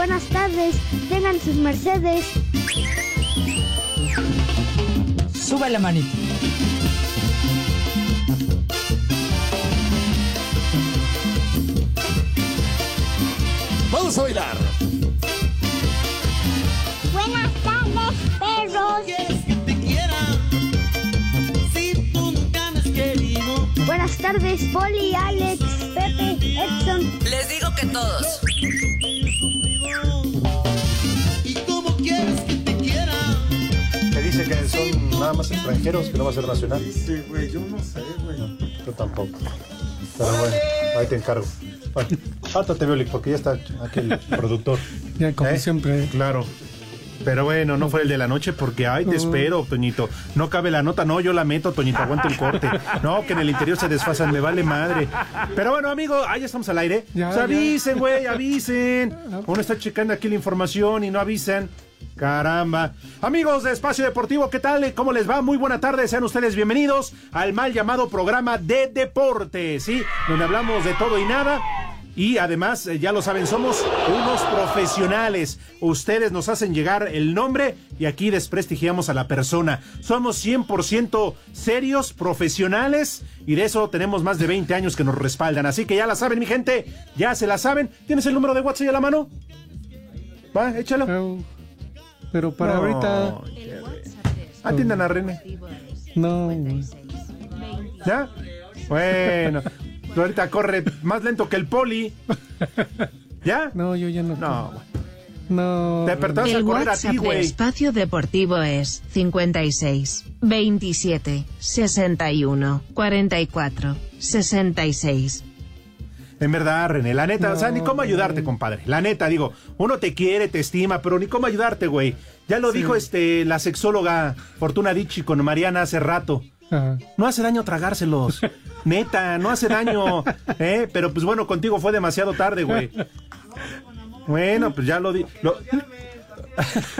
Buenas tardes, tengan sus mercedes. Sube la manita. Vamos a bailar. Buenas tardes, perros. Buenas tardes, Poli, Alex, Pepe, Edson. Les digo que todos. Que son nada más extranjeros, que no va a ser nacional. Sí, güey, yo no sé, güey. Yo tampoco. Pero bueno, ahí te encargo. Bueno, Violi, porque ya está aquí el productor. Ya, como ¿Eh? siempre. Claro. Pero bueno, no fue el de la noche porque, ay, te espero, Toñito. No cabe la nota, no, yo la meto, Toñito, aguanta el corte. No, que en el interior se desfasan, me vale madre. Pero bueno, amigo, ahí estamos al aire. Ya, Pues avisen, güey, avisen. Uno está checando aquí la información y no avisan. Caramba. Amigos de Espacio Deportivo, ¿qué tal? ¿Cómo les va? Muy buena tarde. Sean ustedes bienvenidos al mal llamado programa de deporte, ¿sí? Donde hablamos de todo y nada. Y además, eh, ya lo saben, somos unos profesionales. Ustedes nos hacen llegar el nombre y aquí desprestigiamos a la persona. Somos 100% serios, profesionales y de eso tenemos más de 20 años que nos respaldan. Así que ya la saben, mi gente, ya se la saben. ¿Tienes el número de WhatsApp a la mano? Va, échalo. Pero, para No, ahorita, Atiendan a René. no. ¿Ya? Bueno, tú ahorita corre más lento que el poli. ¿Ya? No, yo ya no. No, No. te despertabas a correr a WhatsApp ti, de güey. Espacio Deportivo es 56 27 61 44 66. En verdad, René, la neta, o sea, ni cómo ayudarte, compadre. La neta, digo, uno te quiere, te estima, pero ni cómo ayudarte, güey. Ya lo dijo este la sexóloga Fortuna Dichi con Mariana hace rato. Ajá. No hace daño tragárselos. Neta, no hace daño. ¿eh? Pero pues bueno, contigo fue demasiado tarde, güey. Bueno, pues ya lo di. lo-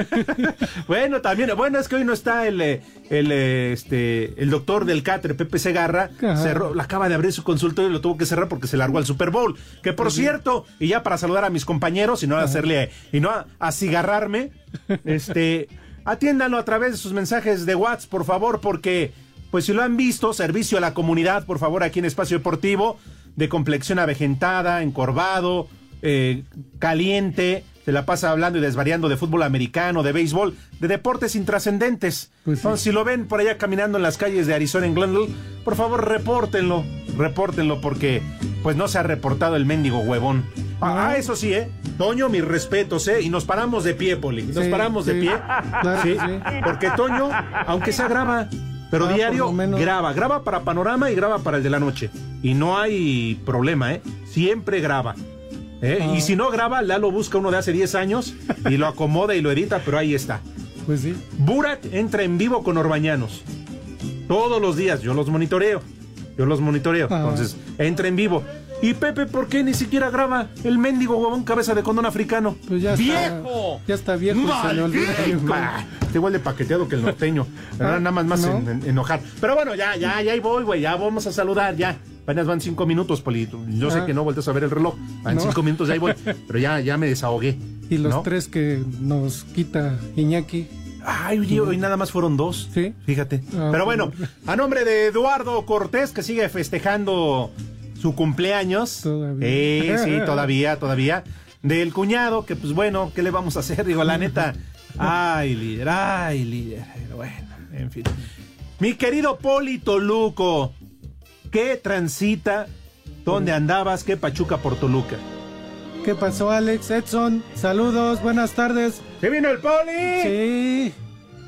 bueno, también, bueno, es que hoy no está el, eh, el, eh, este, el doctor del Catre, Pepe Segarra, cerró, acaba de abrir su consultorio y lo tuvo que cerrar porque se largó al Super Bowl. Que por cierto, y ya para saludar a mis compañeros y no hacerle, y no a, acigarrarme, este, atiéndanlo a través de sus mensajes de WhatsApp, por favor, porque, pues si lo han visto, servicio a la comunidad, por favor, aquí en Espacio Deportivo, de complexión avejentada, encorvado, eh, caliente, se la pasa hablando y desvariando de fútbol americano, de béisbol, de deportes intrascendentes. Pues sí. Entonces, si lo ven por allá caminando en las calles de Arizona en Glendale, por favor repórtenlo, repórtenlo porque pues no se ha reportado el mendigo huevón. Ah, ah, eso sí, eh. Toño, mis respetos, eh, y nos paramos de pie, Poli. Nos Sí, paramos de pie. Claro sí, que sí. porque Toño, aunque sea graba, pero Ah, diario graba, graba para Panorama y graba para el de la noche. Y no hay problema, ¿eh? Siempre graba. ¿Eh? Ah. Y si no graba, Lalo busca uno de hace 10 años y lo acomoda y lo edita, pero ahí está. Pues sí. Burak entra en vivo con Orbañanos. Todos los días, yo los monitoreo. Yo los monitoreo. Ah. Entonces, entra en vivo. Y Pepe, ¿por qué ni siquiera graba el mendigo huevón cabeza de condón africano? Pues ya está. ¡Viejo! Ya está viejo Está igual de paqueteado que el norteño. Ah, nada más más ¿no? en- en- enojar. Pero bueno, ya, ya, ya ahí voy, güey. Ya vamos a saludar, ya. Apenas van cinco minutos, Poli. Yo sé Ah. que no vueltas a ver el reloj. Van No. cinco minutos, ya ahí voy. Pero ya, ya me desahogué. Y los ¿no? tres que nos quita Iñaki. Ay, oye, hoy nada más fueron dos. Sí. Fíjate. Ah, Pero bueno, a nombre de Eduardo Cortés, que sigue festejando su cumpleaños. Todavía. Eh, sí, todavía, todavía. Del cuñado, que pues bueno, ¿qué le vamos a hacer? Digo, la neta. Ay, líder, ay, líder. Bueno, en fin. Mi querido Polito Luco, ¿qué transita? ¿Dónde andabas? ¿Qué pachuca por Toluca? ¿Qué pasó, Alex? Edson, saludos, buenas tardes. ¡Se vino el Poli! Sí,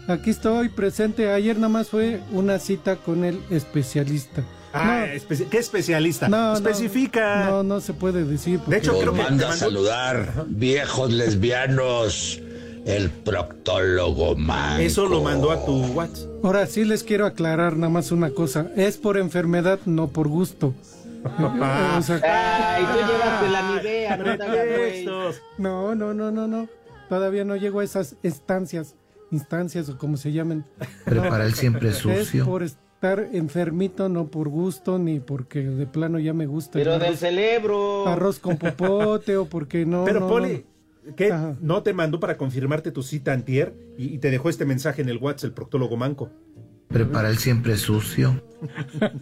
aquí estoy presente. Ayer nada más fue una cita con el especialista. Ah, espe- ¿Qué especialista? No, no, Especifica. No, no se puede decir. De hecho, porque- creo que manda a saludar, viejos lesbianos, el proctólogo man. Eso lo mandó a tu WhatsApp. Ahora sí les quiero aclarar nada más una cosa. Es por enfermedad, no por gusto. Ah. O sea, Ay, tú llevaste la Nivea, no no, no, no, no. Todavía no llego a esas estancias, instancias o como se llamen. Prepara el siempre Es sucio. por estar enfermito, no por gusto, ni porque de plano ya me gusta. Pero del cerebro. arroz con popote o porque no. Pero no, Poli, ¿qué? Ajá. ¿No te mandó para confirmarte tu cita antier y, y te dejó este mensaje en el WhatsApp el proctólogo manco? Prepara el siempre sucio.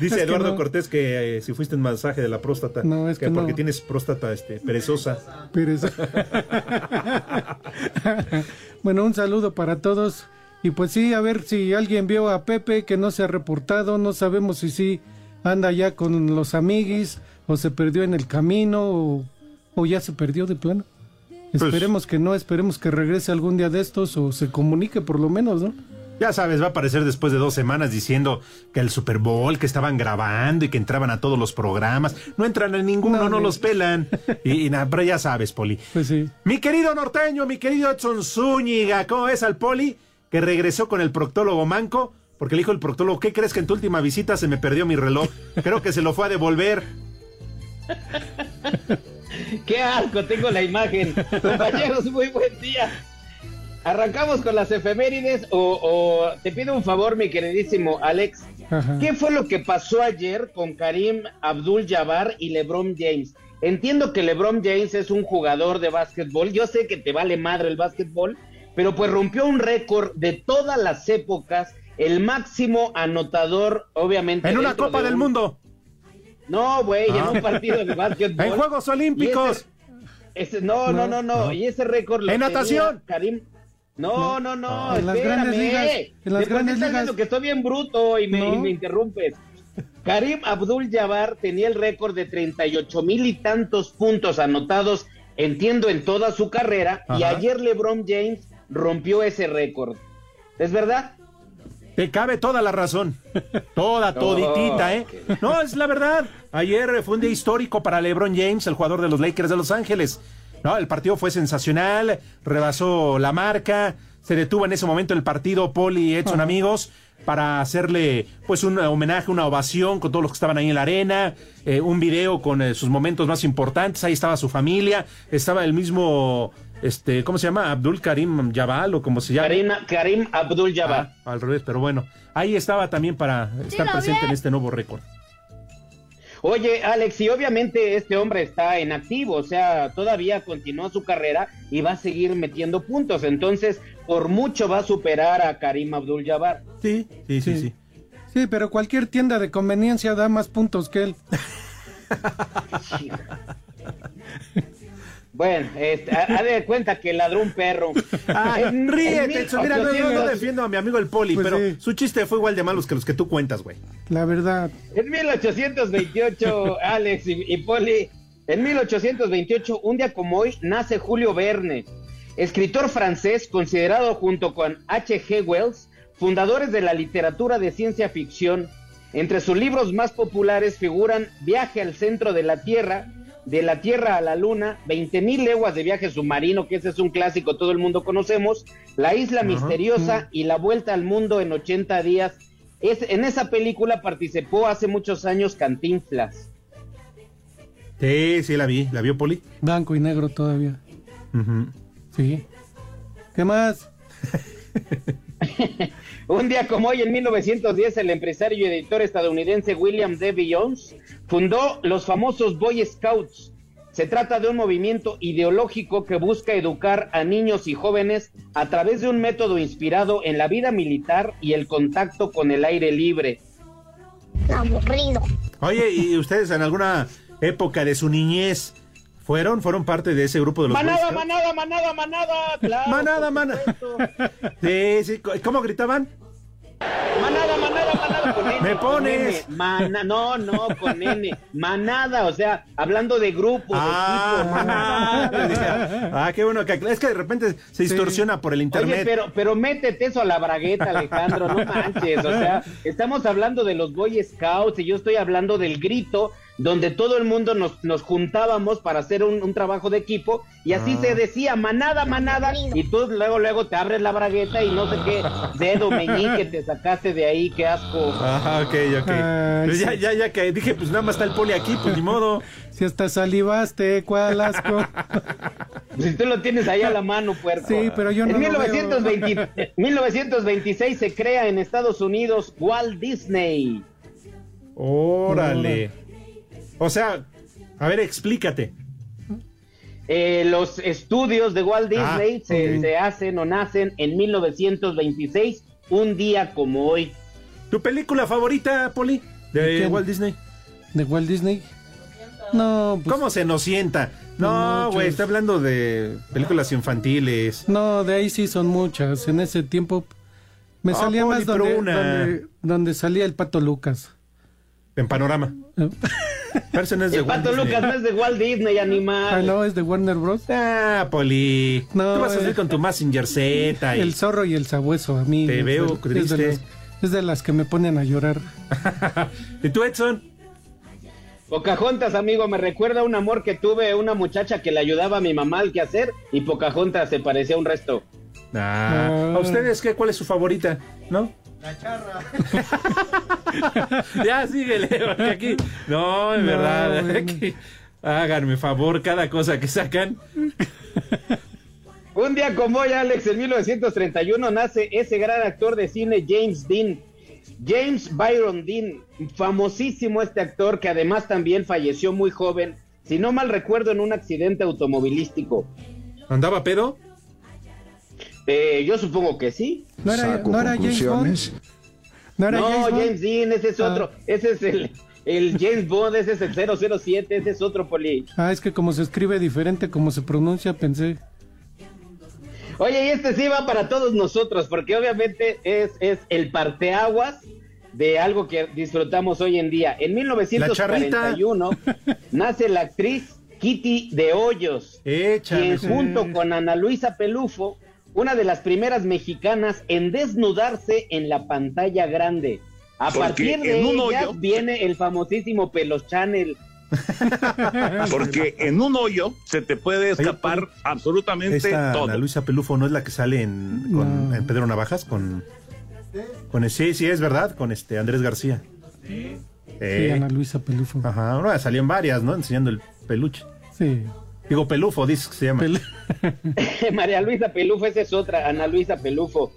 Dice Es que Eduardo no. Cortés que eh, si fuiste en masaje de la próstata, No, es que porque no. tienes próstata este, perezosa. Pero eso- bueno, un saludo para todos. Y pues sí, a ver si alguien vio a Pepe que no se ha reportado. No sabemos si sí anda ya con los amiguis o se perdió en el camino o, o ya se perdió de plano. Pues- Esperemos que no, esperemos que regrese algún día de estos o se comunique por lo menos, ¿no? Ya sabes, va a aparecer después de dos semanas diciendo que el Super Bowl, que estaban grabando y que entraban a todos los programas. No entran en ninguno, no, No, los pelan. Y, y nada, pero ya sabes, Poli. Pues sí. Mi querido norteño, mi querido Edson Zúñiga, ¿cómo ves al Poli? Que regresó con el proctólogo manco, porque le dijo el proctólogo, ¿qué crees que en tu última visita se me perdió mi reloj? Creo que se lo fue a devolver. Qué asco, tengo la imagen. Compañeros, muy buen día. Arrancamos con las efemérides o, o te pido un favor, mi queridísimo Alex. Ajá. ¿Qué fue lo que pasó ayer con Karim Abdul Jabbar y LeBron James? Entiendo que LeBron James es un jugador de básquetbol. Yo sé que te vale madre el básquetbol, pero pues rompió un récord de todas las épocas, el máximo anotador, obviamente. En una Copa de del un- Mundo. No, güey, Ah. en un partido de básquetbol. En Juegos Olímpicos. Ese- ese- no, no, no, no, Y ese récord lo En natación. Karim. No, no, no, En las espérame. grandes ligas, en las ¿De por qué grandes ligas. que estoy bien bruto y me, No. y me interrumpes? Karim Abdul Jabbar tenía el récord de 38 mil y tantos puntos anotados, entiendo, en toda su carrera, y ayer LeBron James rompió ese récord. ¿Es verdad? Te cabe toda la razón. Toda, toditita, ¿eh? No, es la verdad. Ayer fue un día histórico para LeBron James, el jugador de los Lakers de Los Ángeles. No, el partido fue sensacional, rebasó la marca, se detuvo en ese momento el partido Poli y Edson amigos para hacerle pues un homenaje, una ovación con todos los que estaban ahí en la arena, eh, un video con eh, sus momentos más importantes, ahí estaba su familia, estaba el mismo, este, ¿cómo se llama? Abdul Karim Jabal o como se llama. Karim, Karim Abdul. Ah, al revés, pero bueno, ahí estaba también para estar presente en este nuevo récord. Oye, Alex, y obviamente este hombre está en activo, o sea, todavía continúa su carrera y va a seguir metiendo puntos. Entonces, por mucho va a superar a Karim Abdul Jabbar. Sí, sí, sí, sí. Sí, pero cualquier tienda de conveniencia da más puntos que él. Bueno, este, ha ha de cuenta que ladró un perro. Ah, En- en ríete, Edson, mira, no, yo no 1800 defiendo a mi amigo el Poli, Pues pero sí. su chiste fue igual de malos que los que tú cuentas, güey. La verdad. En 1828, Alex y, y Poli, en 1828, un día como hoy, nace Julio Verne, escritor francés considerado junto con H.G. Wells, fundadores de la literatura de ciencia ficción. Entre sus libros más populares figuran Viaje al centro de la Tierra, De la Tierra a la Luna, 20.000 leguas de viaje submarino, que ese es un clásico, todo el mundo conocemos, La Isla. Misteriosa y La Vuelta al Mundo en 80 días. Es, en esa película participó hace muchos años Cantinflas. Sí, sí, la vi, la vio Poli. Blanco y negro todavía. Sí. ¿Qué más? Un día como hoy, en 1910, el empresario y editor estadounidense William D. Jones fundó los famosos Boy Scouts. Se trata de un movimiento ideológico que busca educar a niños y jóvenes a través de un método inspirado en la vida militar y el contacto con el aire libre. Aburrido. Oye, ¿y ustedes en alguna época de su niñez fueron? ¿Fueron parte de ese grupo de los Manada, manada, manada, manada. Claro, Manada, manada. Sí, sí, ¿cómo gritaban? Manada, manada, manada con N. Me con pones. N. Mana- no, no, con N. Manada, o sea, hablando de grupo, de equipo, manada. Ah, ah, qué bueno que es que de repente se distorsiona por el internet. Oye, pero, pero métete eso a la bragueta, Alejandro, no manches. O sea, estamos hablando de los Boy Scouts y yo estoy hablando del grito donde todo el mundo nos, nos juntábamos para hacer un, un trabajo de equipo y así Ah. se decía, manada, manada, y tú luego, luego te abres la bragueta y no sé qué dedo meñique te sacaste de ahí, qué asco. Ajá, ok, ok. Ay, Pues ya, sí. ya, ya que dije, pues nada más está el poli aquí, pues ni modo. Si hasta salivaste, cuál asco. Si tú lo tienes ahí a la mano, puerco. Sí, pero yo no En lo 1920 1926 se crea en Estados Unidos Walt Disney. Órale. O sea, a ver, explícate. Eh, los estudios de Walt Ah, Disney se, hacen o nacen en 1926, un día como hoy. ¿Tu película favorita, Poli? ¿De? Walt Disney. ¿De Walt Disney? No, pues, ¿Cómo se nos sienta? No, güey, está hablando de películas infantiles. no, de ahí sí son muchas. En ese tiempo me Ah, salía Poli, más pero donde, una. donde, donde salía el pato Lucas. En panorama. Eh, no es de El Walt pato Disney. Lucas no es de Walt Disney, Ah, animal. no, es de Warner Bros. Ah, Poli. No, Tú vas a eh. salir con tu Messenger Z y... El zorro y el sabueso, a mí. Te es veo de- es de las- es de las que me ponen a llorar. ¿Y tú, Edson? Pocahontas, amigo, me recuerda un amor que tuve una muchacha que le ayudaba a mi mamá al quehacer y Pocahontas se parecía un resto. Ah, Ah. ¿A ustedes qué? ¿Cuál es su favorita? ¿No? La charra. ya, síguele, porque aquí... No, en No, verdad. bueno. aquí- Háganme favor, cada cosa que sacan. Un día como hoy, Alex, en 1931 nace ese gran actor de cine James Dean. James Byron Dean, famosísimo este actor que además también falleció muy joven, si no mal recuerdo, en un accidente automovilístico. ¿Andaba pedo? Eh, yo supongo que sí. ¿No era, Saco no era James Bond? ¿No era no, James Bond? James Dean, ese es Ah. otro. Ese es el, el James Bond, ese es el 007, ese es otro poli. Ah, es que como se escribe diferente, como se pronuncia, pensé. Oye, y este sí va para todos nosotros, porque obviamente es, es el parteaguas de algo que disfrutamos hoy en día. En 1941 nace la actriz Kitty de Hoyos, Échame. quien junto con Ana Luisa Pelufo, una de las primeras mexicanas en desnudarse en la pantalla grande. A Porque partir de hoyo- viene el famosísimo Pelos Channel. Porque en un hoyo se te puede escapar Oye, absolutamente Esta todo. Ana Luisa Pelufo no es la que sale en, con- No. en Pedro Navajas con, con sí, sí es verdad, con este Andrés García. Sí, Eh, Ana Luisa Pelufo. Ajá, bueno, salió en varias, ¿no? Enseñando el peluche. Sí. Digo, pelufo, dice que se llama. Pel- María Luisa Pelufo, esa es otra, Ana Luisa Pelufo.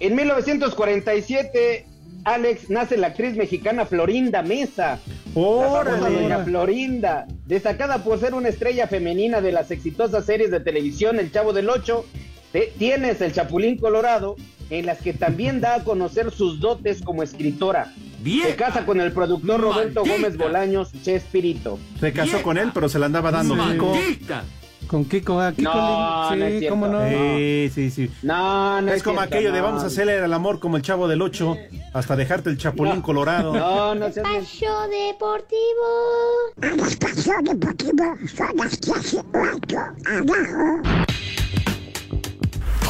En 1947, Alex, nace la actriz mexicana Florinda Mesa. La ¡Órale! doña Florinda, destacada por ser una estrella femenina de las exitosas series de televisión El Chavo del Ocho, te- Tienes el Chapulín Colorado, en las que también da a conocer sus dotes como escritora. Se casa con el productor Roberto Maldita. Gómez Bolaños, Chespirito. Se casó con él, pero se la andaba dando Kiko. ¡Maldita! Con Kiko, ah, Kiko No, Lin- no es Sí, cierto. cómo no. Sí, sí, sí. No, no es como cierto, aquello de no. vamos a hacerle el amor como el chavo del 8 hasta dejarte el chapulín No. colorado. No, no bien- Espacio Deportivo. Espacio deportivo son las 18 abajo.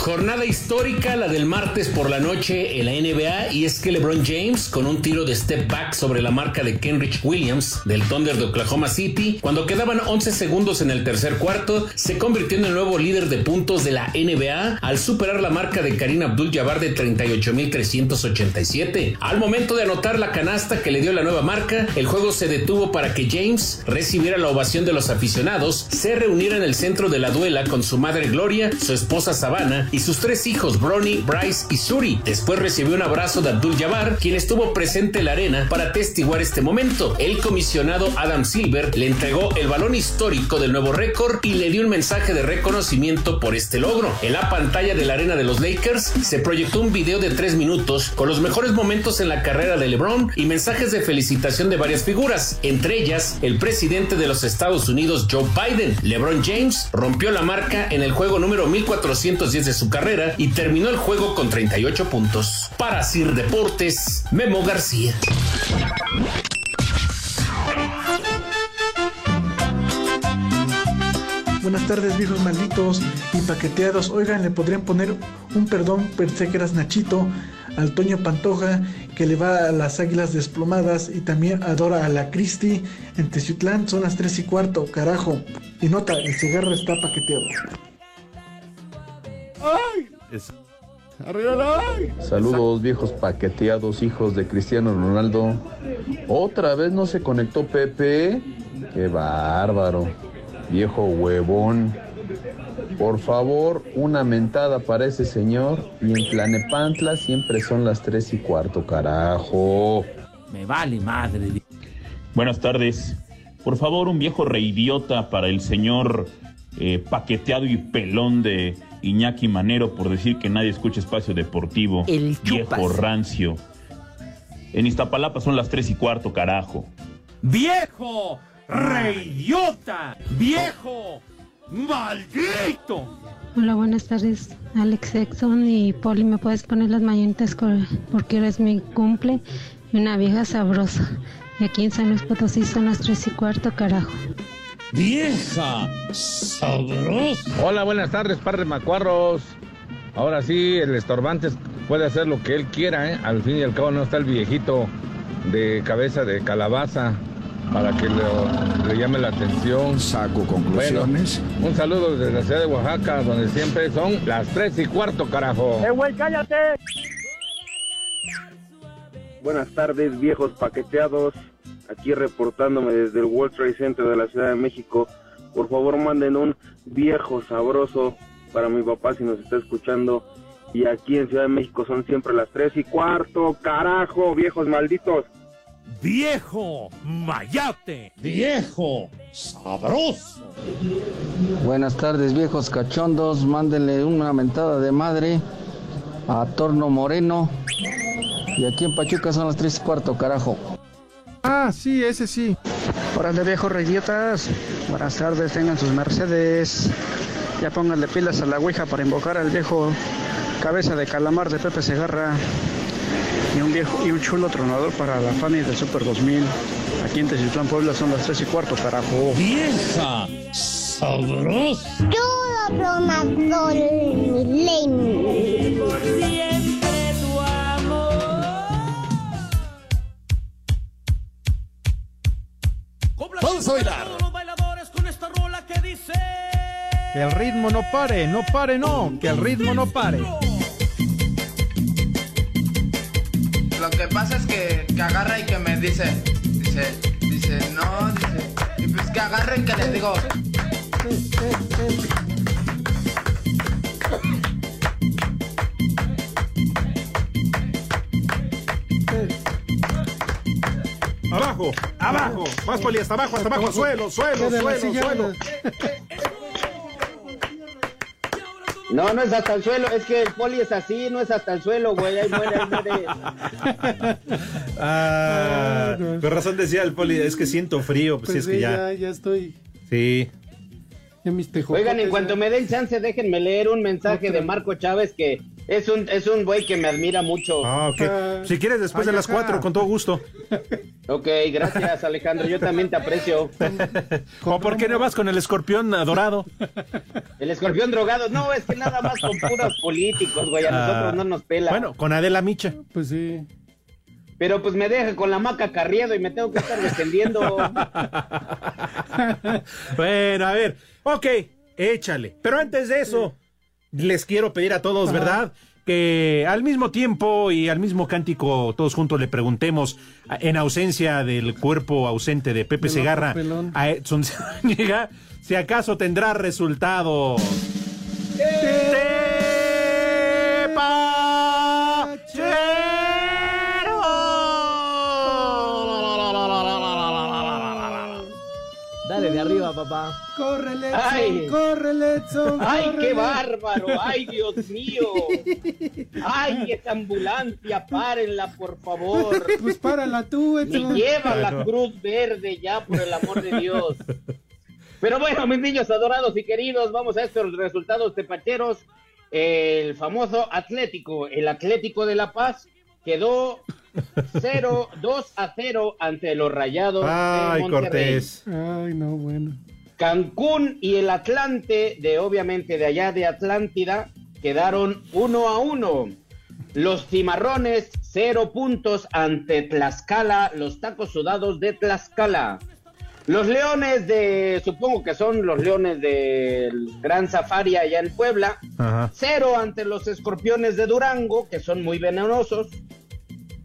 Jornada histórica, la del martes por la noche en la NBA, y es que LeBron James, con un tiro de step back sobre la marca de Kenrich Williams del Thunder de Oklahoma City, cuando quedaban 11 segundos en el tercer cuarto, se convirtió en el nuevo líder de puntos de la NBA al superar la marca de Karim Abdul-Jabbar de 38.387. Al momento de anotar la canasta que le dio la nueva marca, el juego se detuvo para que James recibiera la ovación de los aficionados, se reuniera en el centro de la duela con su madre Gloria, su esposa Savannah y sus tres hijos Bronny, Bryce y Suri. Después recibió un abrazo de Abdul Jabbar, quien estuvo presente en la arena para atestiguar este momento. El comisionado Adam Silver le entregó el balón histórico del nuevo récord y le dio un mensaje de reconocimiento por este logro. En la pantalla de la arena de los Lakers se proyectó un video de tres minutos con los mejores momentos en la carrera de LeBron y mensajes de felicitación de varias figuras, entre ellas el presidente de los Estados Unidos Joe Biden. LeBron James rompió la marca en el juego número 1410 de su carrera y terminó el juego con 38 puntos. Para Sir Deportes, Memo García. Buenas tardes, viejos malditos y paqueteados. Oigan, le podrían poner un perdón, pensé que eras Nachito, al Toño Pantoja, que le va a las águilas desplomadas y también adora a la Cristi. En Teciutlán son las 3 y cuarto, carajo. Y nota, el cigarro está paqueteado. ¡Ay! Saludos viejos paqueteados, hijos de Cristiano Ronaldo. Otra vez no se conectó Pepe. Qué bárbaro. Viejo huevón. Por favor, una mentada para ese señor. Y en Tlanepantla siempre son las tres y cuarto, carajo. Me vale madre. Buenas tardes. Por favor, un viejo reidiota para el señor eh, paqueteado y pelón de Iñaki Manero por decir que nadie escucha espacio deportivo. El viejo rancio. En Iztapalapa son las tres y cuarto, carajo. ¡Viejo! ¡Reyota! ¡Viejo! ¡Maldito! Hola, buenas tardes, Alex Exxon y Poli. ¿Me puedes poner las mañanitas porque ahora es mi cumple y una vieja sabrosa? Y aquí en San Luis Potosí son las tres y cuarto, carajo. ¡Vieja! ¡Sabrosa! Hola, buenas tardes, par de macuarros. Ahora sí, el estorbante puede hacer lo que él quiera, ¿eh? Al fin y al cabo no está el viejito de cabeza de calabaza para que lo- le llame la atención. Saco conclusiones. Bueno, un saludo desde la ciudad de Oaxaca, donde siempre son las tres y cuarto, carajo. ¡Eh, güey, cállate! Buenas tardes, viejos paqueteados. Aquí reportándome desde el World Trade Center de la Ciudad de México. Por favor, manden un viejo sabroso para mi papá si nos está escuchando. Y aquí en Ciudad de México son siempre las tres y cuarto. ¡Carajo, viejos malditos! ¡Viejo! ¡Mayate! ¡Viejo! ¡Sabroso! Buenas tardes, viejos cachondos. Mándenle una mentada de madre a Torno Moreno. Y aquí en Pachuca son las 3 y cuarto, carajo. Ah, sí, ese sí. Órale, viejos reidiotas. Buenas tardes, tengan sus Mercedes. Ya pónganle pilas a la Ouija para invocar al viejo cabeza de calamar de Pepe Segarra. Y un viejo y un chulo tronador para la Fanny del Super 2000. Aquí en Teciutlán, Puebla son las 3 y cuarto, carajo. ¡Vieja! ¡Sabrosa! Con Vamos a bailar. Que el ritmo no pare, no pare, no. Que el ritmo no pare. Lo que pasa es que, que agarra y que me dice, dice, dice, no, dice, y pues que agarra y que les digo, Abajo, abajo. Más poli, hasta abajo, hasta abajo. Suelo, suelo, suelo, suelo. No, no es hasta el suelo, es que el poli es así, no es hasta el suelo, güey, ahí muere, ahí muere. Ah, con razón decía el poli, es que siento frío, pues, sí, Pues es que sí, ya. ya, ya estoy. Sí. Ya mis tejocotes, Oigan, en cuanto ya. me den chance, déjenme leer un mensaje Otra. de Marco Chávez que es un, es un güey que me admira mucho. Ah, ok. Si quieres, después de las cuatro, con todo gusto. Ok, gracias Alejandro, yo también te aprecio. ¿O por qué no vas con el escorpión adorado? El escorpión drogado, no, es que nada más con puros políticos, güey, a nosotros no nos pela. Ah, Bueno, con Adela Micha. Pues sí. Pero pues me deja con la maca carriado y me tengo que estar defendiendo. Bueno, a ver. Ok, échale. Pero antes de eso, les quiero pedir a todos, ¿verdad? Que al mismo tiempo y al mismo cántico, todos juntos le preguntemos, en ausencia del cuerpo ausente de Pepe Segarra, a Edson Zúñiga, si acaso tendrá resultados. Dale de papá. ¡Córrele, Edson! Ay. ¡Córrele, Edson! ¡Ay, qué bárbaro! ¡Ay, Dios mío! ¡Ay, esa ambulancia! ¡Párenla, por favor! Pues párala tú, Edson. lleva la cruz verde ya, por el amor de Dios. Pero bueno, mis niños adorados y queridos, vamos a estos resultados tepacheros. el famoso Atlético, el Atlético de La Paz, quedó 0, 2 a 0 ante los Rayados Ay, de Monterrey. Cortés. Ay, no, bueno. Cancún y el Atlante, de obviamente de allá de Atlántida, quedaron 1 a 1. Los cimarrones, 0 puntos ante Tlaxcala, los tacos sudados de Tlaxcala. Los leones de, supongo que son los leones del Gran Safari allá en Puebla, Ajá. cero ante los escorpiones de Durango, que son muy venenosos.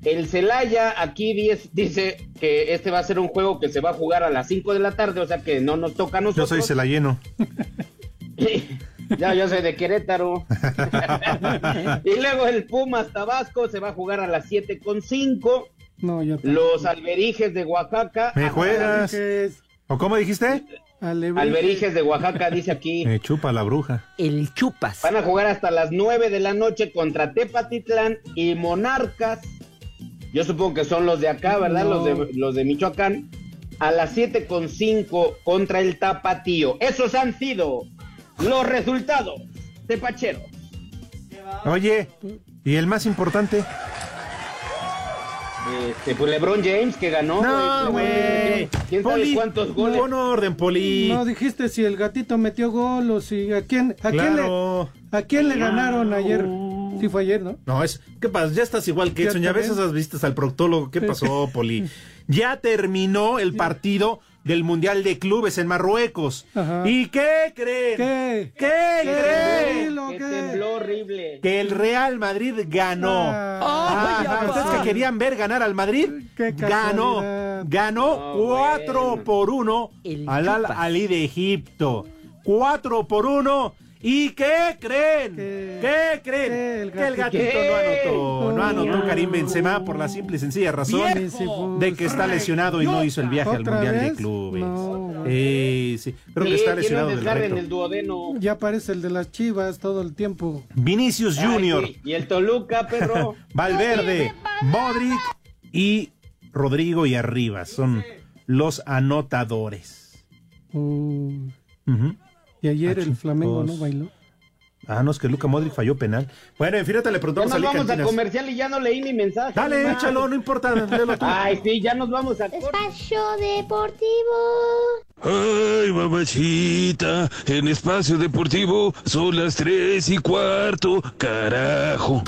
El Celaya aquí diez- dice que este va a ser un juego que se va a jugar a las 5 de la tarde, o sea que no nos toca a Yo nosotros. soy Celayeno. Ya, yo soy de Querétaro. y luego el Pumas Tabasco se va a jugar a las 7 con 5. No, Los Alberijes de Oaxaca. ¿Me juegas? ¿O cómo dijiste? Alberijes de Oaxaca, dice aquí. Me chupa la bruja. El Chupas. Van a jugar hasta las 9 de la noche contra Tepatitlán y Monarcas. Yo supongo que son los de acá, ¿verdad? No. Los, de, los de Michoacán. A las 7 con 5 contra el Tapatío. Esos han sido los resultados de Pachero. Oye, ¿y el más importante? Este, pues LeBron James que ganó. No, güey. güey. ¿Quién sabe Poli, cuántos goles? Pon orden, Poli. No dijiste si el gatito metió gol o si a quién, a quién le, a quién le ganaron ayer. Sí fue ayer, ¿no? No, es. ¿Qué pasa? Ya estás igual que Edson. Ya ves esas vistas al proctólogo. ¿Qué pasó, Poli? Ya terminó el partido del Mundial de Clubes en Marruecos. Ajá. ¿Y qué creen? ¿Qué? ¿Qué ¿Qué? creen? Que ¿qué? tembló horrible. Que el Real Madrid ganó. Ah. Ay, ¿Ustedes que querían ver ganar al Madrid? Qué Ganó. Ganó No, 4 bueno. por 1 al Al Ali de Egipto. 4 por 1. ¿Y qué creen? ¿Qué? ¿Qué creen? ¿Qué? El que el gatito. no anotó. No anotó No. Karim Benzema por la simple y sencilla razón ¡Viejo! de que está lesionado y no hizo el viaje al ¿Otra Mundial de? Clubes. No. Eh, sí, creo que está lesionado del desgarre reto. en el duodeno. Ya parece el de las chivas todo el tiempo. Vinicius Ay, Junior. sí. Y el Toluca, perro. Valverde, Modric y Rodrigo y Arribas son los anotadores. Uh. Y ayer el Flamengo no bailó. Ah, no, es que Luca Modric falló penal. Bueno, en fin, le Ya preguntamos nos a Lee vamos a Cantinas. comercial y ya no leí mi mensaje. Dale, nomás. échalo, no importa, léelo tú. Ay, sí, ya nos vamos a... Espacio Deportivo. Ay, mamachita, en espacio deportivo son las tres y cuarto, carajo.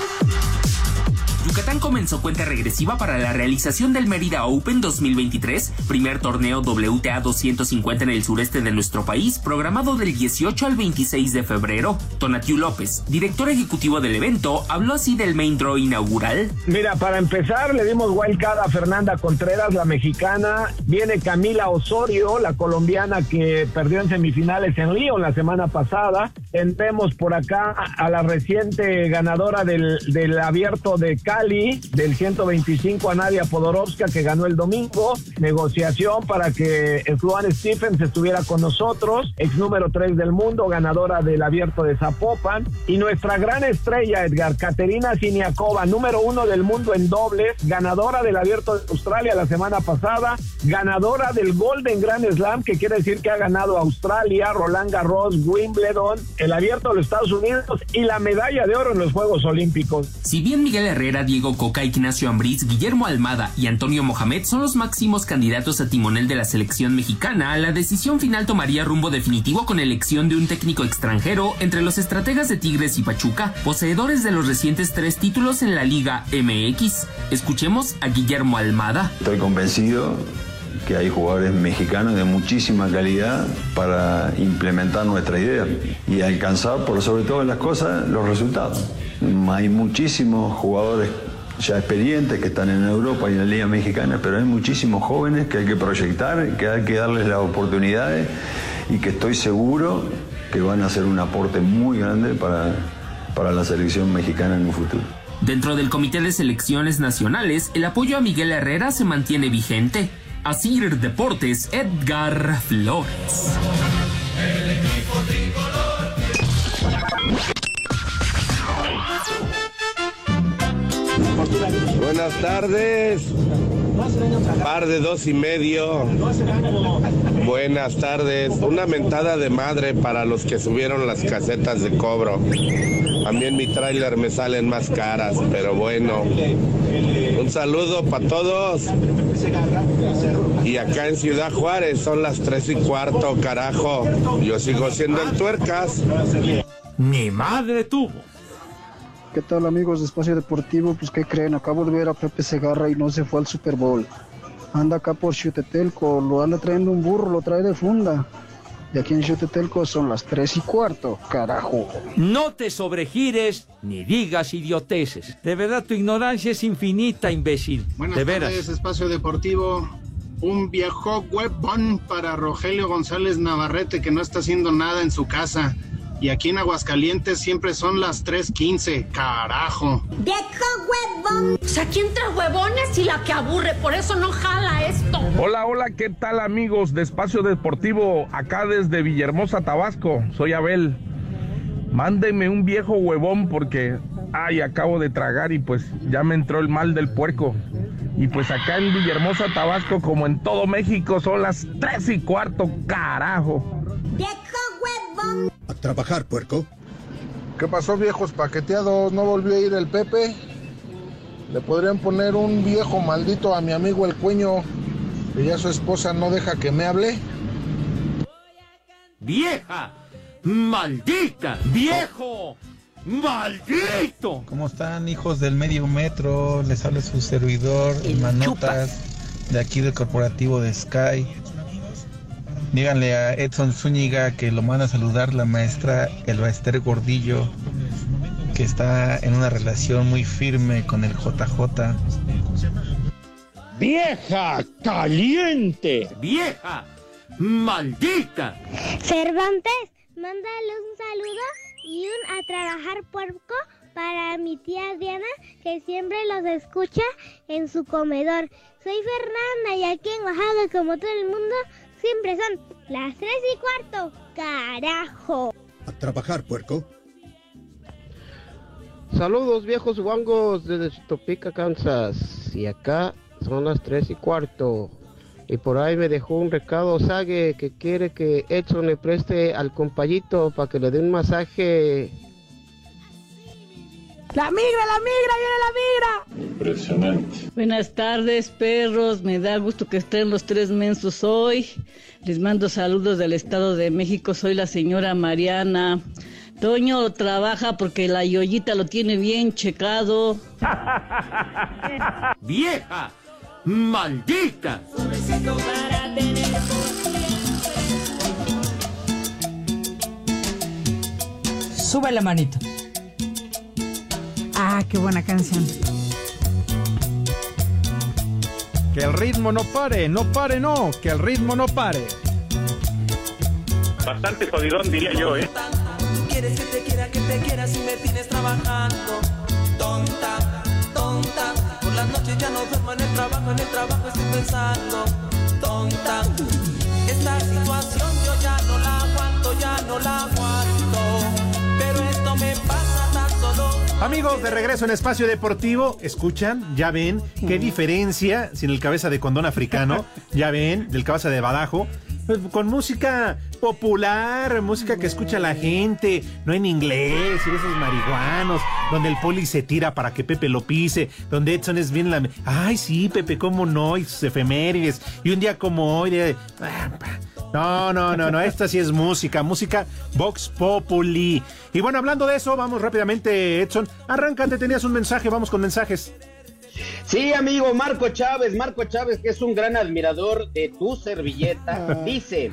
Yucatán comenzó cuenta regresiva para la realización del Mérida Open 2023, primer torneo WTA 250 en el sureste de nuestro país, programado del 18 al 26 de febrero. Tonatiu López, director ejecutivo del evento, habló así del main draw inaugural. Mira, para empezar, le dimos wild card a Fernanda Contreras, la mexicana. Viene Camila Osorio, la colombiana que perdió en semifinales en Río la semana pasada. Tendremos por acá a la reciente ganadora del, del abierto de Cali, del 125 a Nadia Podorovska, que ganó el domingo. Negociación para que Fluan Stephens estuviera con nosotros, ex número 3 del mundo, ganadora del abierto de Zapopan. Y nuestra gran estrella, Edgar, Caterina Siniakova, número uno del mundo en dobles, ganadora del abierto de Australia la semana pasada, ganadora del Golden Grand Slam, que quiere decir que ha ganado Australia, Roland Garros, Wimbledon, el abierto de los Estados Unidos y la medalla de oro en los Juegos Olímpicos. Si bien Miguel Herrera, Diego Coca, Ignacio Ambriz, Guillermo Almada y Antonio Mohamed son los máximos candidatos a timonel de la selección mexicana, la decisión final tomaría rumbo definitivo con elección de un técnico extranjero entre los estrategas de Tigres y Pachuca, poseedores de los recientes tres títulos en la Liga MX. Escuchemos a Guillermo Almada. Estoy convencido que hay jugadores mexicanos de muchísima calidad para implementar nuestra idea y alcanzar, por sobre todas las cosas, los resultados. Hay muchísimos jugadores ya experientes que están en Europa y en la Liga Mexicana, pero hay muchísimos jóvenes que hay que proyectar, que hay que darles las oportunidades y que estoy seguro que van a hacer un aporte muy grande para, para la selección mexicana en un futuro. Dentro del Comité de Selecciones Nacionales, el apoyo a Miguel Herrera se mantiene vigente. Asir Deportes, Edgar Flores. Buenas tardes. Par de dos y medio. Buenas tardes. Una mentada de madre para los que subieron las casetas de cobro. A mí en mi tráiler me salen más caras, pero bueno. Un saludo para todos. Y acá en Ciudad Juárez son las tres y cuarto, carajo. Yo sigo siendo el tuercas. Mi madre tuvo. ¿Qué tal amigos de Espacio Deportivo? Pues ¿qué creen? Acabo de ver a Pepe Segarra y no se fue al Super Bowl. Anda acá por Xutetelco, lo anda trayendo un burro, lo trae de funda. Y aquí en Xutetelco son las tres y cuarto, carajo. No te sobregires ni digas idioteces. De verdad, tu ignorancia es infinita, imbécil. Buenas de veras. tardes, Espacio Deportivo. Un viejo huevón para Rogelio González Navarrete que no está haciendo nada en su casa. Y aquí en Aguascalientes siempre son las 3.15. Carajo. ¡Viejo huevón! O sea, ¿quién trae huevones y la que aburre? Por eso no jala esto. Hola, hola, ¿qué tal amigos de Espacio Deportivo? Acá desde Villahermosa, Tabasco. Soy Abel. Mándenme un viejo huevón porque, ay, acabo de tragar y pues ya me entró el mal del puerco. Y pues acá en Villahermosa, Tabasco, como en todo México, son las tres y cuarto, carajo. A trabajar, puerco. ¿Qué pasó, viejos paqueteados? ¿No volvió a ir el Pepe? Le podrían poner un viejo maldito a mi amigo el cuño, que ya su esposa no deja que me hable. ¡Vieja! ¡Maldita! ¡Viejo! ¡Maldito! ¿Cómo están, hijos del medio metro? Les habla su servidor, Manotas, de aquí del corporativo de Sky. Díganle a Edson Zúñiga que lo manda a saludar la maestra Elba Ester Gordillo, que está en una relación muy firme con el JJ. ¡Vieja! ¡Caliente! ¡Vieja! ¡Maldita! Cervantes, mándale un saludo y un a trabajar puerco para mi tía Diana, que siempre los escucha en su comedor. Soy Fernanda y aquí en Oaxaca, como todo el mundo, siempre son las tres y cuarto. ¡Carajo! A trabajar, puerco. Saludos viejos guangos desde Topica, Kansas. Y acá son las tres y cuarto. Y por ahí me dejó un recado Sague que quiere que Edson le preste al compayito para que le dé un masaje. ¡La migra, la migra, viene la migra! Impresionante. Buenas tardes, perros. Me da gusto que estén los tres mensos hoy. Les mando saludos del Estado de México. Soy la señora Mariana. Toño trabaja porque la yoyita lo tiene bien checado. ¡Vieja! ¡Maldita! Sube la manito. Ah, qué buena canción. Que el ritmo no pare, no pare, no, que el ritmo no pare. Bastante jodidón, diría yo, ¿eh? Quieres que te quiera, que te quiera si me tienes trabajando. Tonta, tonta. Por las noches ya no duermo en el trabajo, en el trabajo estoy pensando. Tonta. Esta situación yo ya no la aguanto, ya no la aguanto. Pero esto me pasa. Amigos, de regreso en Espacio Deportivo, escuchan, ya ven qué diferencia sin el cabeza de condón africano, ya ven, del cabeza de badajo, pues, con música popular, música que escucha la gente, no en inglés, y esos marihuanos, donde el poli se tira para que Pepe lo pise, donde Edson es bien la... Ay, sí, Pepe, cómo no, y sus efemérides, y un día como hoy, de... No, no, no, no, esta sí es música, música Vox Populi. Y bueno, hablando de eso, vamos rápidamente, Edson. Arráncate, tenías un mensaje, vamos con mensajes. Sí, amigo Marco Chávez, Marco Chávez, que es un gran admirador de tu servilleta, dice,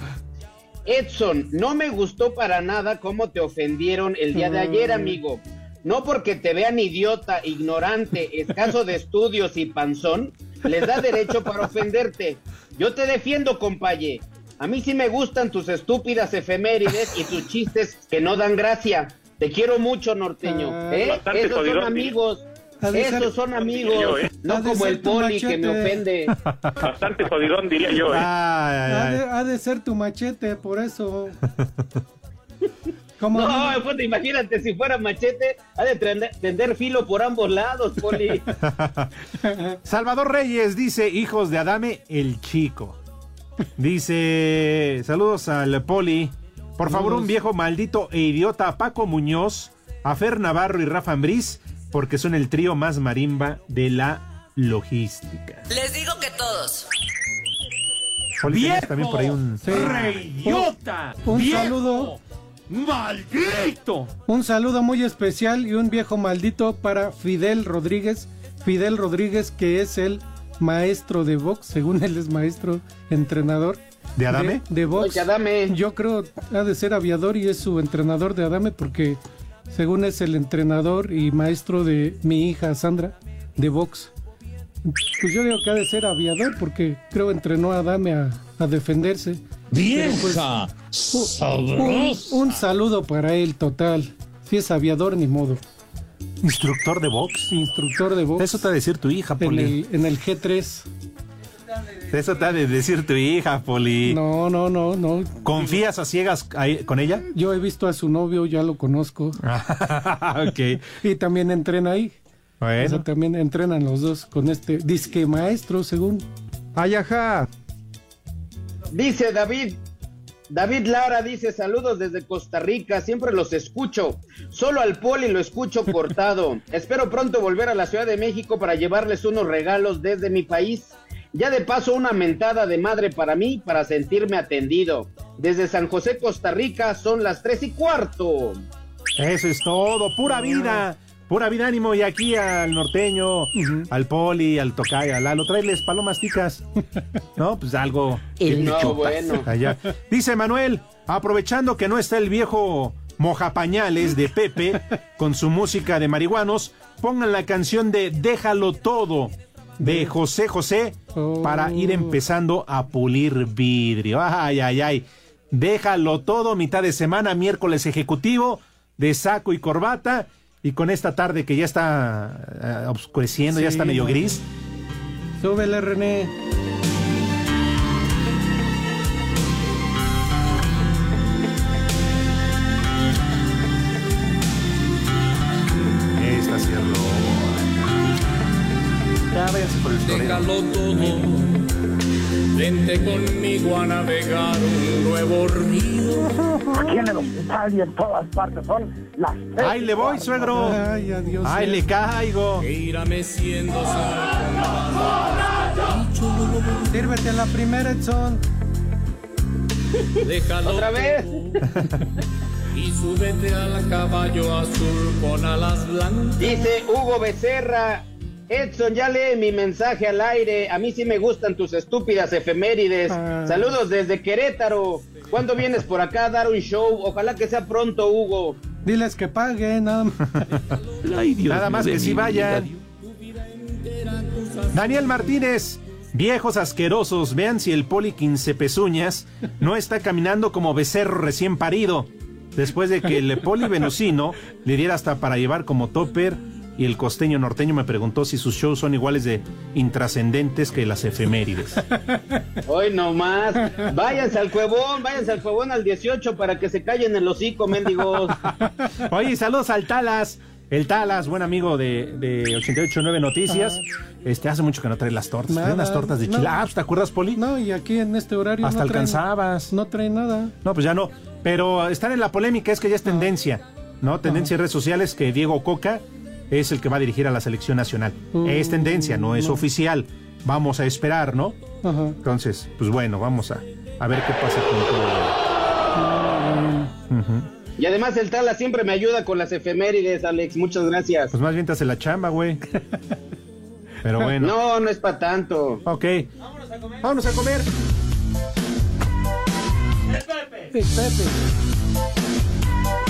Edson, no me gustó para nada cómo te ofendieron el día de ayer, amigo. No porque te vean idiota, ignorante, escaso de estudios y panzón, les da derecho para ofenderte. Yo te defiendo, compaye. A mí sí me gustan tus estúpidas efemérides y tus chistes que no dan gracia. Te quiero mucho, norteño. Ah, ¿eh? Esos son amigos. Esos son amigos. yo, ¿eh? No como el poli que me ofende. Bastante jodidón, diría yo, ¿eh? Ha de, ha de ser tu machete, por eso. ¿Cómo no, no? pues, imagínate si fuera machete, ha de tender, tender filo por ambos lados, Poli. Salvador Reyes dice, hijos de Adame, el chico. Dice, saludos al Poli. Por favor, un viejo maldito e idiota a Paco Muñoz, a Fer Navarro y Rafa Ambriz, porque son el trío más marimba de la logística. Les digo que todos. Poli, tenías también por ahí un... Sí. ¡Reyota! Un ¡Viejo! saludo. ¡Maldito! Un saludo muy especial y un viejo maldito para Fidel Rodríguez. Fidel Rodríguez, que es el maestro de box, según él es maestro entrenador. ¿De Adame? De, de box. Oye, Adame. Yo creo ha de ser aviador y es su entrenador de Adame porque según es el entrenador y maestro de mi hija Sandra de box. Pues yo digo que ha de ser aviador porque creo entrenó a Adame a, a defenderse. Pero, pues, un, un saludo para él total. Si es aviador, ni modo. Instructor de box. Instructor de box. Eso te ha de decir tu hija, En Poli. el, en el G3. Eso te ha de decir tu hija, Poli. No, no, no, no. ¿Confías a ciegas ahí- con ella? Yo he visto a su novio, ya lo conozco. ok. Y también entrena ahí. O sea, Bueno. también entrenan los dos con este disque maestro, según. Ay, ajá. Dice David, David Lara dice saludos desde Costa Rica, siempre los escucho. Solo al Poli lo escucho cortado. Espero pronto volver a la Ciudad de México para llevarles unos regalos desde mi país. Ya de paso una mentada de madre para mí para sentirme atendido. Desde San José, Costa Rica son las tres y cuarto. Eso es todo. Pura vida. Pura vida, ánimo. Y aquí al norteño, al poli, al tocayo, al Lalo, tráeles palomas ticas. No, pues algo. El no, chupas bueno. allá. Dice Manuel, aprovechando que no está el viejo mojapañales de Pepe con su música de marihuanos, pongan la canción de Déjalo todo de José José para ir empezando a pulir vidrio. Ay, ay, ay. Déjalo todo, mitad de semana, miércoles ejecutivo, de saco y corbata. Y con esta tarde que ya está eh, oscureciendo, ya está medio gris. Súbele, René. Esta es Ya váyanse por el florero. Déjalo todo. Vente conmigo a navegar un nuevo río. Aquí en el hospital y en todas partes son las tres ¡Ay, le voy, suegro! Ay, adiós. ¡Ay, le caigo! Que irá meciendo Sírvete la primera, Edson. Déjalo Otra vez. Y súbete al caballo azul con alas blancas. Dice Hugo Becerra. Edson, ya lee mi mensaje al aire. A mí sí me gustan tus estúpidas efemérides. Ah. Saludos desde Querétaro. ¿Cuándo vienes por acá a dar un show? Ojalá que sea pronto, Hugo. Diles que paguen, nada más. Ay, Dios Nada más que mi sí vayan. Daniel Martínez, viejos asquerosos, vean si el poli quince pezuñas no está caminando como becerro recién parido. Después de que el poli venusino le diera hasta para llevar como topper y el costeño norteño me preguntó si sus shows son iguales de intrascendentes que las efemérides. Hoy nomás. Váyanse al cuevón, váyanse al cuevón al 18 para que se callen el hocico, mendigos. Oye, saludos al Talas. El Talas, buen amigo de, de 889 Noticias. Este, hace mucho que no trae las tortas. Trae Nada, unas tortas de no. chile. Ah, ¿te acuerdas, Poli? No, y aquí en este horario. Hasta no traen- alcanzabas. No trae nada. No, pues ya no. Pero estar en la polémica es que ya es tendencia, ¿no? Tendencia en redes sociales que Diego Coca es el que va a dirigir a la selección nacional. Uh, es tendencia, no es no. oficial. Vamos a esperar, ¿no? Ajá. Entonces, pues bueno, vamos a, a ver qué pasa con todo. Ujú. Y además el Tala siempre me ayuda con las efemérides, Alex. Muchas gracias. Pues más bien te hace la chamba, güey. Pero bueno. No, no es para tanto. Ok. Vámonos a comer. Sí, Pepe.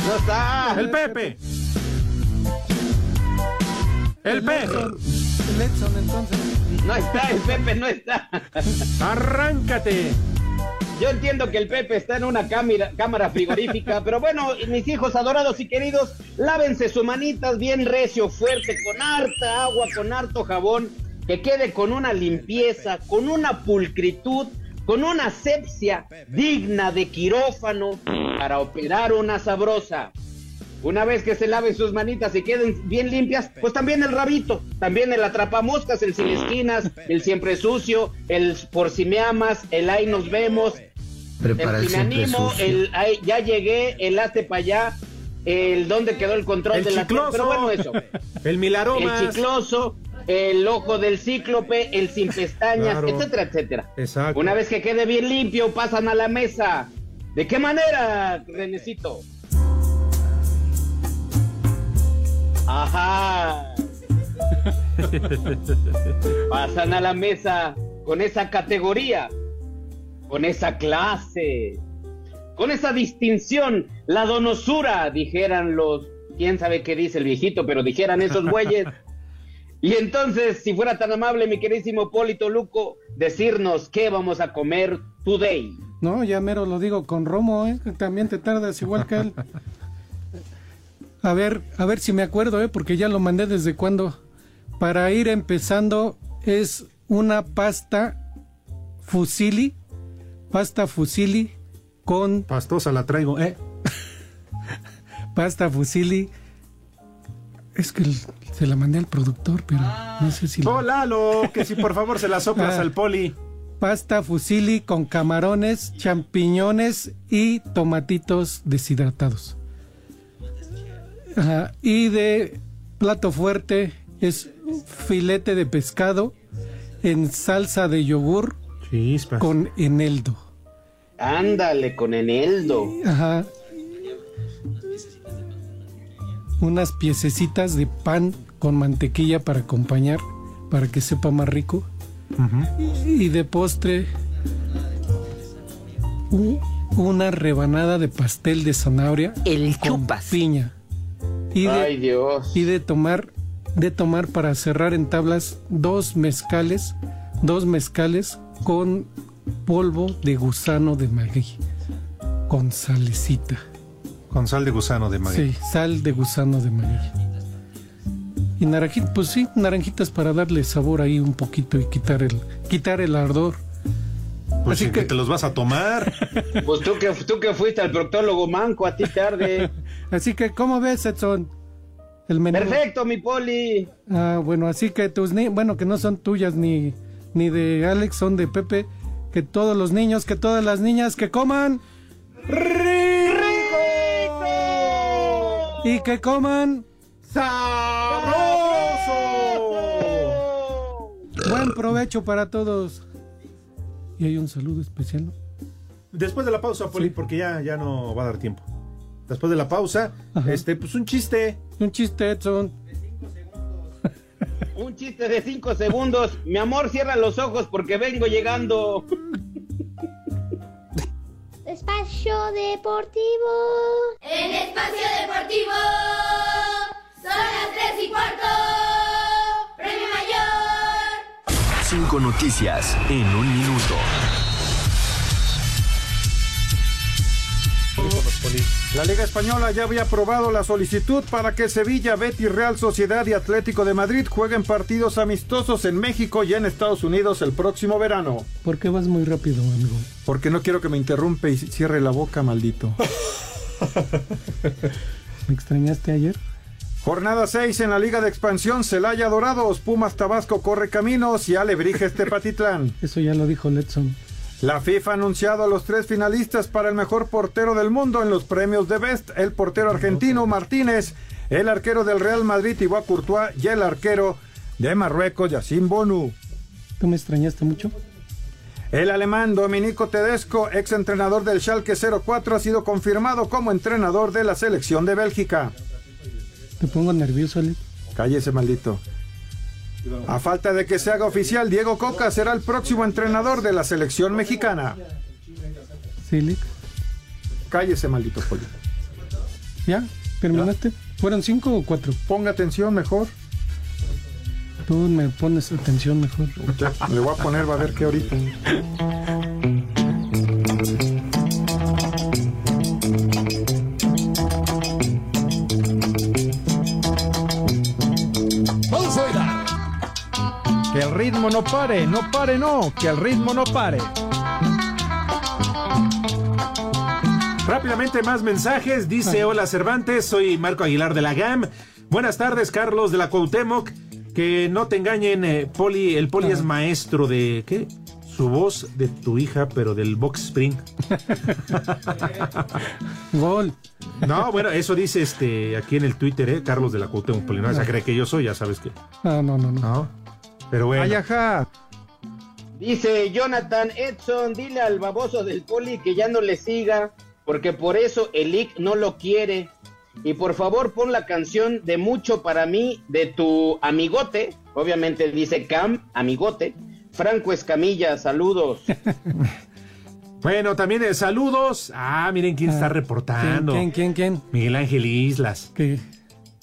No está. El Pepe. El Pepe. El Edson, entonces. No está, el Pepe no está. Arráncate. Yo entiendo que el Pepe está en una cámara, cámara frigorífica, pero bueno, mis hijos adorados y queridos, lávense sus manitas bien recio, fuerte, con harta agua, con harto jabón, que quede con una limpieza, con una pulcritud, con una asepsia digna de quirófano para operar una sabrosa. Una vez que se laven sus manitas y queden bien limpias, pues también el rabito, también el atrapamoscas, el sin esquinas, el siempre sucio, el por si me amas, el ahí nos vemos, Prepara el si me animo, sucio. el ay, ya llegué, el hazte para allá, el dónde quedó el control El de la chicloso. pero bueno eso. El milaromas. El chicloso, el ojo del cíclope, el sin pestañas, Claro. etcétera, etcétera. Exacto. Una vez que quede bien limpio, pasan a la mesa. ¿De qué manera, Renecito? Ajá. Pasan a la mesa con esa categoría, con esa clase, con esa distinción, la donosura, dijeran los, quién sabe qué dice el viejito, pero dijeran esos bueyes. Y entonces, si fuera tan amable, mi queridísimo Polito Luco, decirnos qué vamos a comer today. No, ya mero lo digo con Romo, ¿eh? También te tardas igual que él. A ver, a ver si me acuerdo, ¿eh? Porque ya lo mandé desde cuando. Para ir empezando es una pasta fusili, pasta fusili con Pastosa la traigo, ¿eh? pasta fusili. Es que se la mandé al productor, pero no sé si. la- Oh, Lalo, que si por favor se la soplas Ah. al poli. Pasta fusili con camarones, champiñones y tomatitos deshidratados. Ajá, Y de plato fuerte es filete de pescado en salsa de yogur con eneldo. Ándale con Eneldo. Ajá. Unas piececitas de pan con mantequilla para acompañar, para que sepa más rico. Y de postre, una rebanada de pastel de zanahoria El con piña. Y de, Ay, Dios. y de tomar, de tomar para cerrar en tablas dos mezcales, dos mezcales con polvo de gusano de maguey, con salecita. Con sal de gusano de maguey. Sí, sal de gusano de maguey. Y naranjitas, pues sí, naranjitas para darle sabor ahí un poquito y quitar el, quitar el ardor. Pues Así sí, que te los vas a tomar. Pues tú que, tú que fuiste al proctólogo manco, a ti tarde. Así que, ¿cómo ves, Edson? El menú. Perfecto, mi poli. Ah, bueno, así que tus ni bueno, que no son tuyas ni, ni de Alex, son de Pepe. Que todos los niños, que todas las niñas que coman. Y que coman. Buen provecho para todos. Y hay un saludo especial. ¿no? Después de la pausa, Poli, porque ya, ya no va a dar tiempo. Después de la pausa, este, pues un chiste. Un chiste, Edson. Un chiste de cinco segundos. Mi amor, cierra los ojos porque vengo llegando. Espacio Deportivo. En Espacio Deportivo son las 3 y cuarto. Cinco noticias en un minuto. La Liga Española ya había aprobado la solicitud para que Sevilla, Betis, Real Sociedad y Atlético de Madrid jueguen partidos amistosos en México y en Estados Unidos el próximo verano. ¿Por qué vas muy rápido, amigo? Porque no quiero que me interrumpe y cierre la boca, maldito. ¿Me extrañaste ayer? Jornada 6 en la Liga de Expansión, Celaya Dorados, Pumas Tabasco corre caminos y Alebrijes Tepatitlán. Eso ya lo dijo Letson. La FIFA ha anunciado a los tres finalistas para el mejor portero del mundo en los premios de Best, el portero argentino Martínez, el arquero del Real Madrid Thibaut Courtois y el arquero de Marruecos Yacine Bonu. ¿Tú me extrañaste mucho? El alemán Domenico Tedesco, ex entrenador del Schalke 04, ha sido confirmado como entrenador de la selección de Bélgica. Te pongo nervioso, Alex. Cállese, maldito. A falta de que se haga oficial, Diego Coca será el próximo entrenador de la selección mexicana. Sí, Alex. Cállese, maldito pollo. ¿Ya? ¿Terminaste? ¿Fueron cinco o cuatro? Ponga atención mejor. Tú me pones atención mejor. Ya, le voy a poner, va a ver qué ahorita. no pare, no pare, no, que el ritmo no pare. Rápidamente más mensajes, dice ah. hola Cervantes, soy Marco Aguilar de la GAM. Buenas tardes, Carlos de la Cuauhtémoc. Que no te engañen, eh, Poli, el Poli ah. es maestro de ¿qué? Su voz de tu hija, pero del box spring. Gol. No, bueno, eso dice este aquí en el Twitter, eh, Carlos de la Cuauhtémoc Poli. No, esa ah. cree que yo soy, ya sabes que. Ah, no, no, no. No. Pero bueno. Ay, ajá. Dice Jonathan Edson, dile al baboso del poli que ya no le siga, porque por eso el IC no lo quiere. Y por favor pon la canción de Mucho para mí de tu amigote, obviamente dice Cam, amigote, Franco Escamilla, saludos. Bueno, también eh, saludos. Ah, miren quién está reportando. ¿Quién, quién, quién? Miguel Ángel Islas. ¿Qué?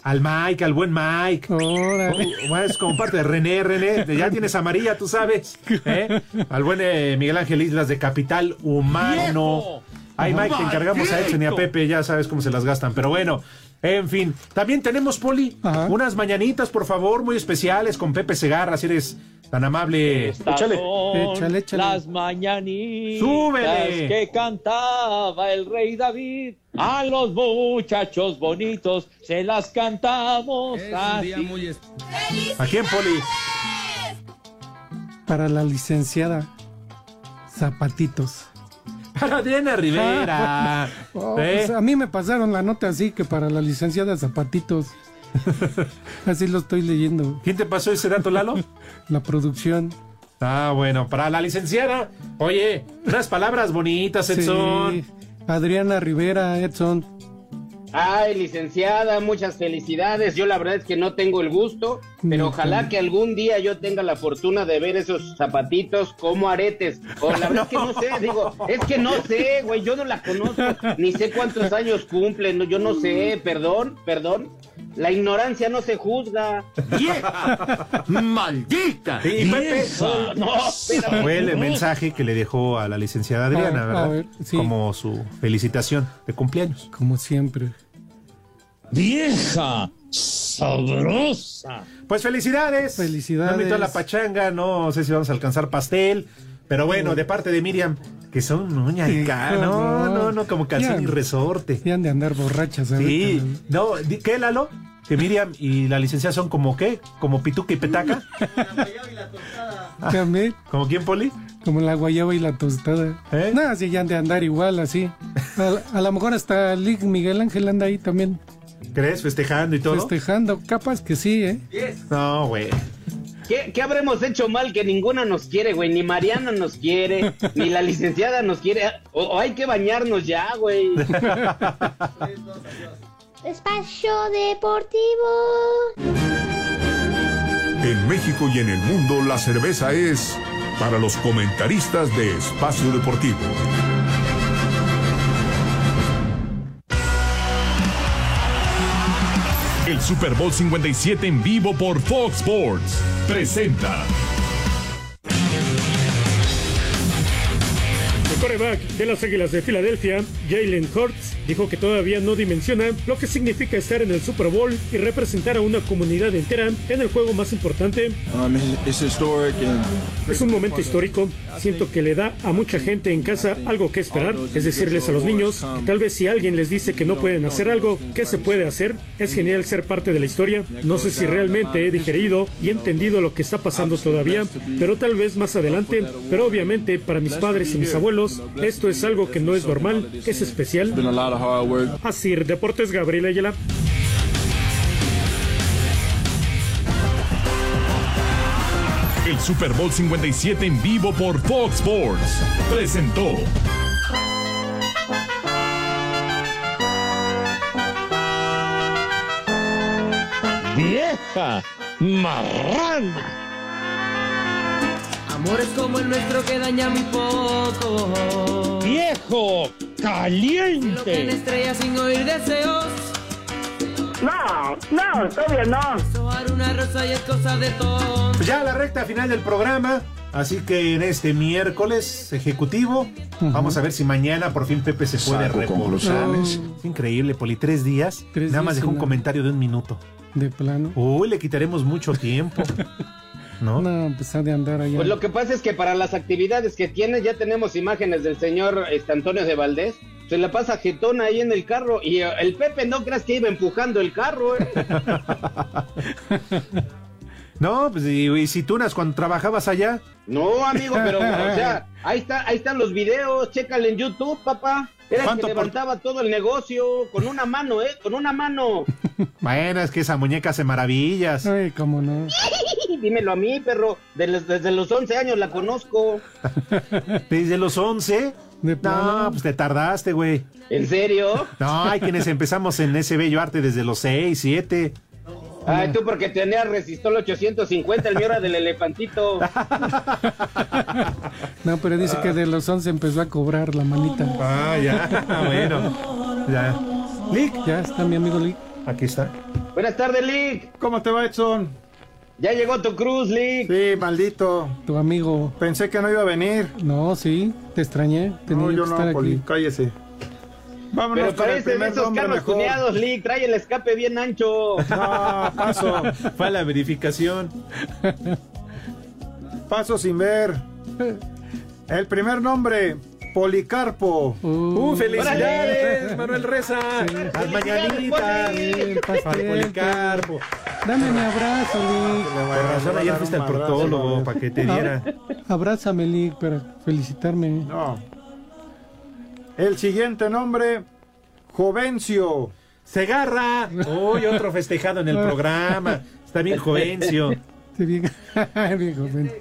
Al Mike, al buen Mike. Oh, es como parte de René, René. Ya tienes amarilla, tú sabes. ¿eh? Al buen eh, Miguel Ángel Islas de Capital Humano. Ay, Mike, te encargamos a Edson y a Pepe, ya sabes cómo se las gastan. Pero bueno, en fin. También tenemos, Poli, unas mañanitas, por favor, muy especiales con Pepe Segarra, si eres tan amable. Estas Échale. son Las mañanitas Súbele. que cantaba el rey David. A los muchachos bonitos se las cantamos así. ¿A quién, Poli? Para la licenciada. Zapatitos. Para Diana Rivera. Oh, ¿Eh? pues a mí me pasaron la nota así que para la licenciada Zapatitos. así lo estoy leyendo. ¿Quién te pasó ese dato, Lalo? La producción. Ah, bueno, para la licenciada. Oye, unas palabras bonitas, Edson. Sí. Adriana Rivera, Edson. Ay, licenciada, muchas felicidades. Yo la verdad es que no tengo el gusto, pero ojalá que algún día yo tenga la fortuna de ver esos zapatitos como aretes. O la verdad es que no sé, digo, es que no sé, güey, yo no la conozco, ni sé cuántos años cumplen, no, yo no sé, perdón, perdón. La ignorancia no se juzga. ¡Maldita! Sí, Pepe. No, espérame. Fue el mensaje que le dejó a la licenciada Adriana, ¿verdad? a ver, sí. Como su felicitación de cumpleaños. Como siempre. ¡Vieja! ¡Sabrosa! Pues felicidades. Felicidades. Me invitó a la pachanga, no sé si vamos a alcanzar pastel. Pero bueno, de parte de Miriam, que son uña y Sí, ca- No, no, no, como calzón y resorte. Y han de andar borrachas. Sí, ahorita. no, ¿qué, Lalo? Que Miriam y la licenciada son como qué? Como pituca y petaca. También, ¿Como quién, Poli? como la guayaba y la tostada. ¿Eh? Nada, si ya han de andar igual así. A, a lo mejor hasta Lick Miguel Ángel anda ahí también ¿Crees? Festejando y todo. festejando. Capaz que sí, ¿eh? No, güey. ¿Qué, qué habremos hecho mal que ninguna nos quiere, güey? Ni Mariana nos quiere, ni la licenciada nos quiere. O, o hay que bañarnos ya, güey. Espacio Deportivo. En México y en el mundo la cerveza es para los comentaristas de Espacio Deportivo. El Super Bowl 57 en vivo por Fox Sports. Presenta coreback de las Águilas de Filadelfia, Jalen Hurts, dijo que todavía no dimensiona lo que significa estar en el Super Bowl y representar a una comunidad entera en el juego más importante. Um, and Es un momento histórico. Siento que le da a mucha gente en casa algo que esperar, es decirles a los niños, que tal vez si alguien les dice que no pueden hacer algo, ¿qué se puede hacer? Es genial ser parte de la historia. No sé si realmente he digerido y entendido lo que está pasando todavía, pero tal vez más adelante. Pero obviamente para mis padres y mis abuelos, esto es algo que no es normal, es especial. Así, Deportes Gabriel Ayala. el Super Bowl 57 en vivo por Fox Sports presentó. ¡Vieja! ¡Marrana! Amores como el nuestro que daña muy poco. ¡Viejo! Lo que en ¡Caliente! estrella sin oír deseos. No, no, todavía no. Sobar una rosa y es cosa de todo. Ya la recta final del programa. Así que en este miércoles ejecutivo, vamos a ver si mañana por fin Pepe se puede conclusiones. Es increíble, Poli, tres días. Tres nada más dejó un nada. comentario de un minuto. De plano. Uy, le quitaremos mucho tiempo. ¿No? No, pues ha de andar allá. Pues lo que pasa es que para las actividades que tienes ya tenemos imágenes del señor este, Antonio de Valdés se la pasa jetón ahí en el carro. Y eh, el Pepe no creas que iba empujando el carro, ¿eh? No, pues y, y si tunas cuando trabajabas allá. No, amigo, pero, o sea, ahí, está, ahí están los videos, chécale en YouTube, papá. Era el ¿Cuánto que por- levantaba todo el negocio con una mano, ¿eh? Con una mano. Bueno, es que esa muñeca hace maravillas. Ay, cómo no. Dímelo a mí, perro. De los- desde los 11 años la conozco. Desde los 11. No, pues te tardaste, güey. ¿En serio? No, hay quienes empezamos en ese bello arte desde los 6, 7. Ay, tú porque tenías resistol 850, el mío era del elefantito. No, pero dice que de los 11 empezó a cobrar la manita. Ah, ya. bueno. Ya. Lick. Ya está mi amigo Lick. Aquí está. Buenas tardes, Lick. ¿Cómo te va, Edson? Ya llegó tu cruz, Lick. Sí, maldito. Tu amigo. Pensé que no iba a venir. No, sí, te extrañé. Tenía No, yo que estar no, aquí. Poli, cállese. Vámonos Pero con el parece de primer esos carros mejor. tuneados, Lick. Trae el escape bien ancho. No, paso. Fue a la verificación. Paso sin ver. El primer nombre, Policarpo. ¡Uh, felicidades, Manuel Reza! El Para pastel. Policarpo. Dame mi abrazo, Lick. Por razón, ayer fuiste al proctólogo para que te diera. Abrázame, Lick, para felicitarme. No. El siguiente nombre, Jovencio. Segarra. Uy, otro festejado en el programa. Está bien jovencio. Sí, bien, bien joven.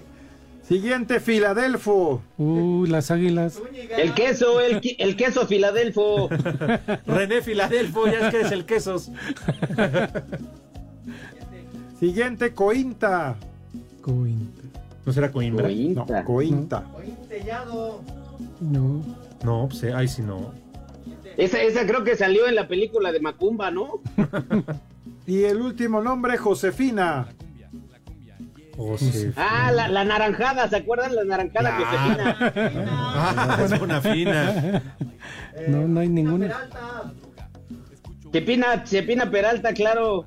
Siguiente, Filadelfo. Uh, las águilas. El queso, el, queso Filadelfo. René Filadelfo, ya es que eres el quesos. Siguiente, Cointa. Cointa. ¿No será Coimbra? No, Cointa. No. No, pues eh, ay, si no. Esa, esa creo que salió en la película de Macumba, ¿no? Y el último nombre, Josefina. José. Ah, la, la naranjada, ¿se acuerdan? La naranjada Josefina. Ah, es una fina. No, no hay ninguna. Chepina, Chepina Peralta, claro.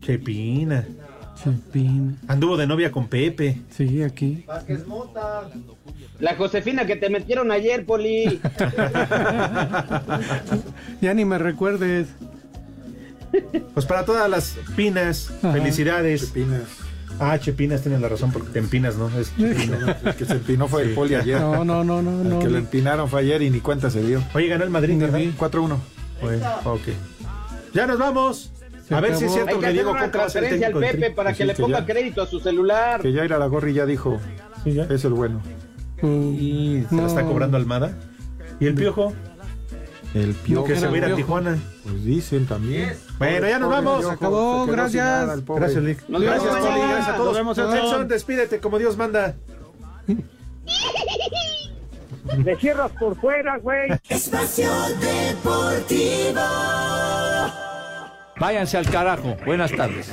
Chepina. Chepina. Anduvo de novia con Pepe. Sí, aquí. La Josefina que te metieron ayer, Poli. Ya ni me recuerdes. Pues para todas las pinas, Ajá. felicidades. Chepinas. Ah, Chepinas, tienes la razón, porque te empinas, ¿no? Es Chepina. El que se empinó fue el Poli ayer. No, no, no, no, El no. que lo empinaron fue ayer y ni cuenta se dio. Oye, ganó el Madrid, ¿verdad? 4-1. Bueno, ok. Ya nos vamos. Se a ver si es cierto Hay que que hacer Diego una Coca ser el transferencia al Pepe Tri. para que Sí, le que ponga ya. crédito a su celular. Que ya ir a la gorri ya dijo. Sí, ya. Es el bueno. Y se la está no. cobrando Almada. ¿Y el Piojo? El piojo. que se va a ir a. Tijuana. Pues dicen también. Bueno, ya nos vamos. Se acabó, gracias. Gracias, Lick. Nos Gracias, Poli. Gracias a todos. Nos vemos, Edson. despídete como Dios manda. Le cierras por fuera, güey. Espacio Deportivo. Váyanse al carajo. Buenas tardes.